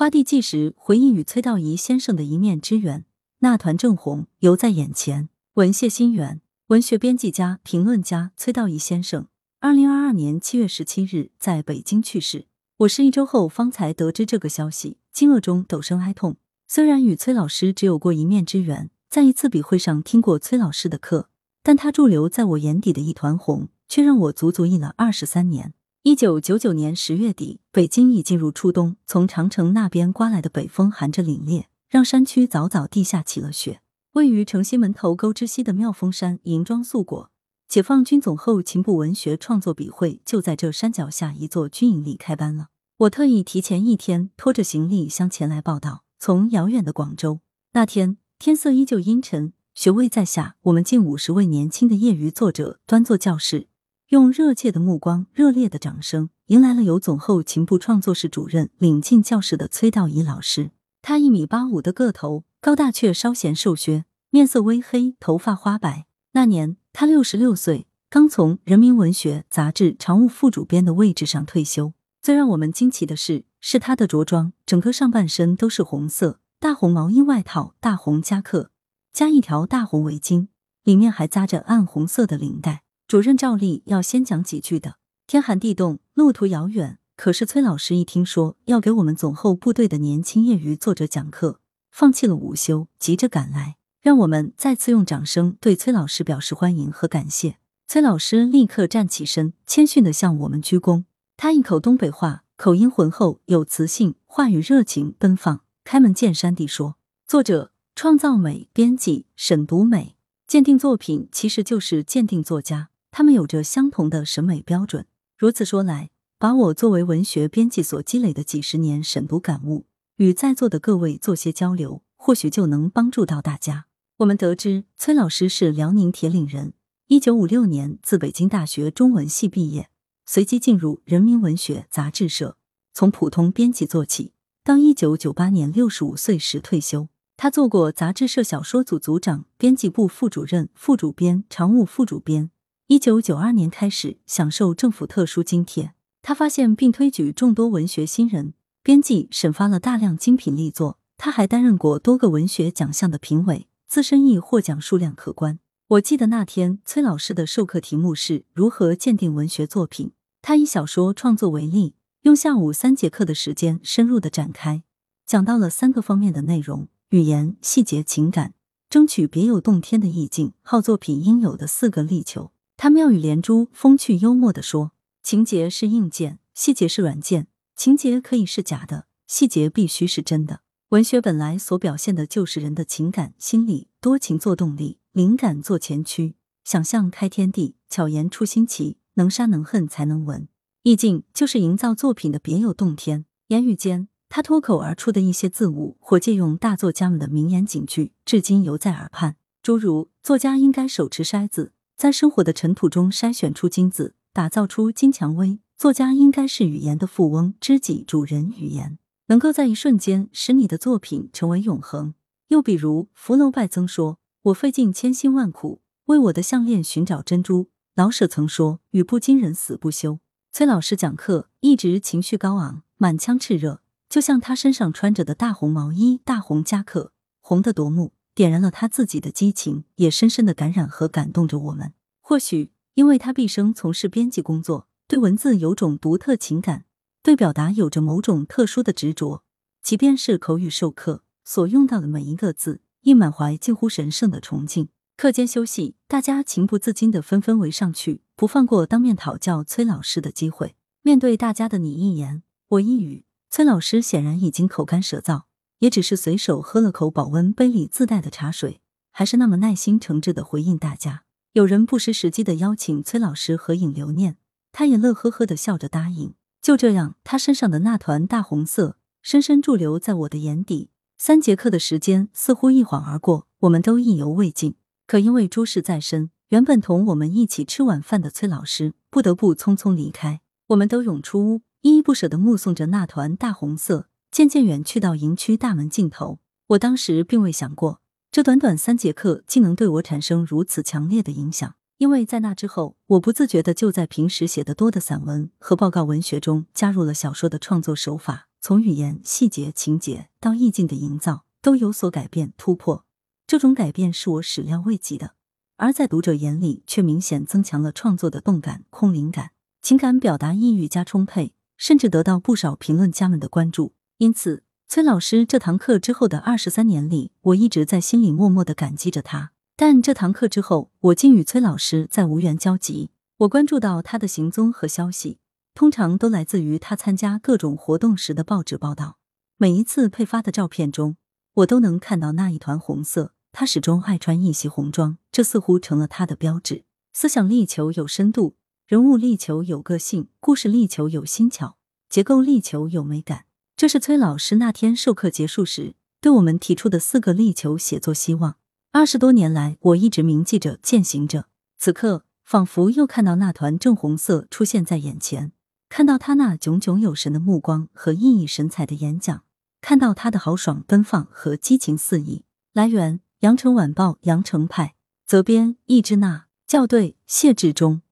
花地纪时回忆与崔道仪先生的一面之缘，那团正红犹在眼前。文谢心缘，文学编辑家、评论家崔道仪先生，二零二二年七月十七日在北京去世。我是一周后方才得知这个消息，惊愕中陡生哀痛。虽然与崔老师只有过一面之缘，在一次笔会上听过崔老师的课，但他驻留在我眼底的一团红，却让我足足印了二十三年。一九九九年十月底，北京已进入初冬，从长城那边刮来的北风含着凛冽，让山区早早地下起了雪。位于城西门头沟之西的妙峰山银装素裹，解放军总后勤部文学创作笔会就在这山脚下一座军营里开班了。我特意提前一天拖着行李箱前来报道。从遥远的广州，那天天色依旧阴沉，雪未在下，我们近五十位年轻的业余作者端坐教室。用热切的目光、热烈的掌声，迎来了由总后勤部创作室主任领进教室的崔道仪老师。他一米八五的个头，高大却稍显瘦削，面色微黑，头发花白。那年他六十六岁，刚从《人民文学》杂志常务副主编的位置上退休。最让我们惊奇的是，是他的着装，整个上半身都是红色，大红毛衣外套、大红夹克，加一条大红围巾，里面还扎着暗红色的领带。主任照例要先讲几句的。天寒地冻，路途遥远，可是崔老师一听说要给我们总后部队的年轻业余作者讲课，放弃了午休，急着赶来，让我们再次用掌声对崔老师表示欢迎和感谢。崔老师立刻站起身，谦逊的向我们鞠躬。他一口东北话，口音浑厚，有磁性，话语热情奔放，开门见山地说：“作者创造美，编辑审读美，鉴定作品其实就是鉴定作家。”他们有着相同的审美标准。如此说来，把我作为文学编辑所积累的几十年审读感悟，与在座的各位做些交流，或许就能帮助到大家。我们得知，崔老师是辽宁铁岭人，一九五六年自北京大学中文系毕业，随即进入《人民文学》杂志社，从普通编辑做起，到一九九八年六十五岁时退休。他做过杂志社小说组组长、编辑部副主任、副主编、常务副主编。一九九二年开始享受政府特殊津贴，他发现并推举众多文学新人，编辑审发了大量精品力作。他还担任过多个文学奖项的评委，自身亦获奖数量可观。我记得那天崔老师的授课题目是如何鉴定文学作品，他以小说创作为例，用下午三节课的时间深入的展开，讲到了三个方面的内容：语言、细节、情感，争取别有洞天的意境，好作品应有的四个力求。他妙语连珠、风趣幽默地说：“情节是硬件，细节是软件。情节可以是假的，细节必须是真的。文学本来所表现的就是人的情感、心理，多情做动力，灵感做前驱，想象开天地，巧言出新奇，能杀能恨才能文。意境就是营造作品的别有洞天。言语间，他脱口而出的一些字物，或借用大作家们的名言警句，至今犹在耳畔。诸如作家应该手持筛子。”在生活的尘土中筛选出金子，打造出金蔷薇。作家应该是语言的富翁、知己、主人。语言能够在一瞬间使你的作品成为永恒。又比如福楼拜曾说：“我费尽千辛万苦为我的项链寻找珍珠。”老舍曾说：“语不惊人死不休。”崔老师讲课一直情绪高昂，满腔炽热，就像他身上穿着的大红毛衣、大红夹克，红的夺目。点燃了他自己的激情，也深深的感染和感动着我们。或许因为他毕生从事编辑工作，对文字有种独特情感，对表达有着某种特殊的执着。即便是口语授课，所用到的每一个字，亦满怀近乎神圣的崇敬。课间休息，大家情不自禁的纷纷围上去，不放过当面讨教崔老师的机会。面对大家的你一言我一语，崔老师显然已经口干舌燥。也只是随手喝了口保温杯里自带的茶水，还是那么耐心诚挚的回应大家。有人不失时机的邀请崔老师合影留念，他也乐呵呵的笑着答应。就这样，他身上的那团大红色深深驻留在我的眼底。三节课的时间似乎一晃而过，我们都意犹未尽。可因为诸事在身，原本同我们一起吃晚饭的崔老师不得不匆匆离开。我们都涌出屋，依依不舍的目送着那团大红色。渐渐远去到营区大门尽头，我当时并未想过，这短短三节课竟能对我产生如此强烈的影响。因为在那之后，我不自觉的就在平时写的多的散文和报告文学中加入了小说的创作手法，从语言、细节、情节到意境的营造，都有所改变突破。这种改变是我始料未及的，而在读者眼里却明显增强了创作的动感、空灵感，情感表达意欲加充沛，甚至得到不少评论家们的关注。因此，崔老师这堂课之后的二十三年里，我一直在心里默默的感激着他。但这堂课之后，我竟与崔老师再无缘交集。我关注到他的行踪和消息，通常都来自于他参加各种活动时的报纸报道。每一次配发的照片中，我都能看到那一团红色。他始终爱穿一袭红装，这似乎成了他的标志。思想力求有深度，人物力求有个性，故事力求有新巧，结构力求有美感。这是崔老师那天授课结束时对我们提出的四个力求写作希望。二十多年来，我一直铭记着、践行着。此刻，仿佛又看到那团正红色出现在眼前，看到他那炯炯有神的目光和熠熠神采的演讲，看到他的豪爽奔放和激情四溢。来源：羊城晚报·羊城派，责编：易之娜，校对：谢志忠。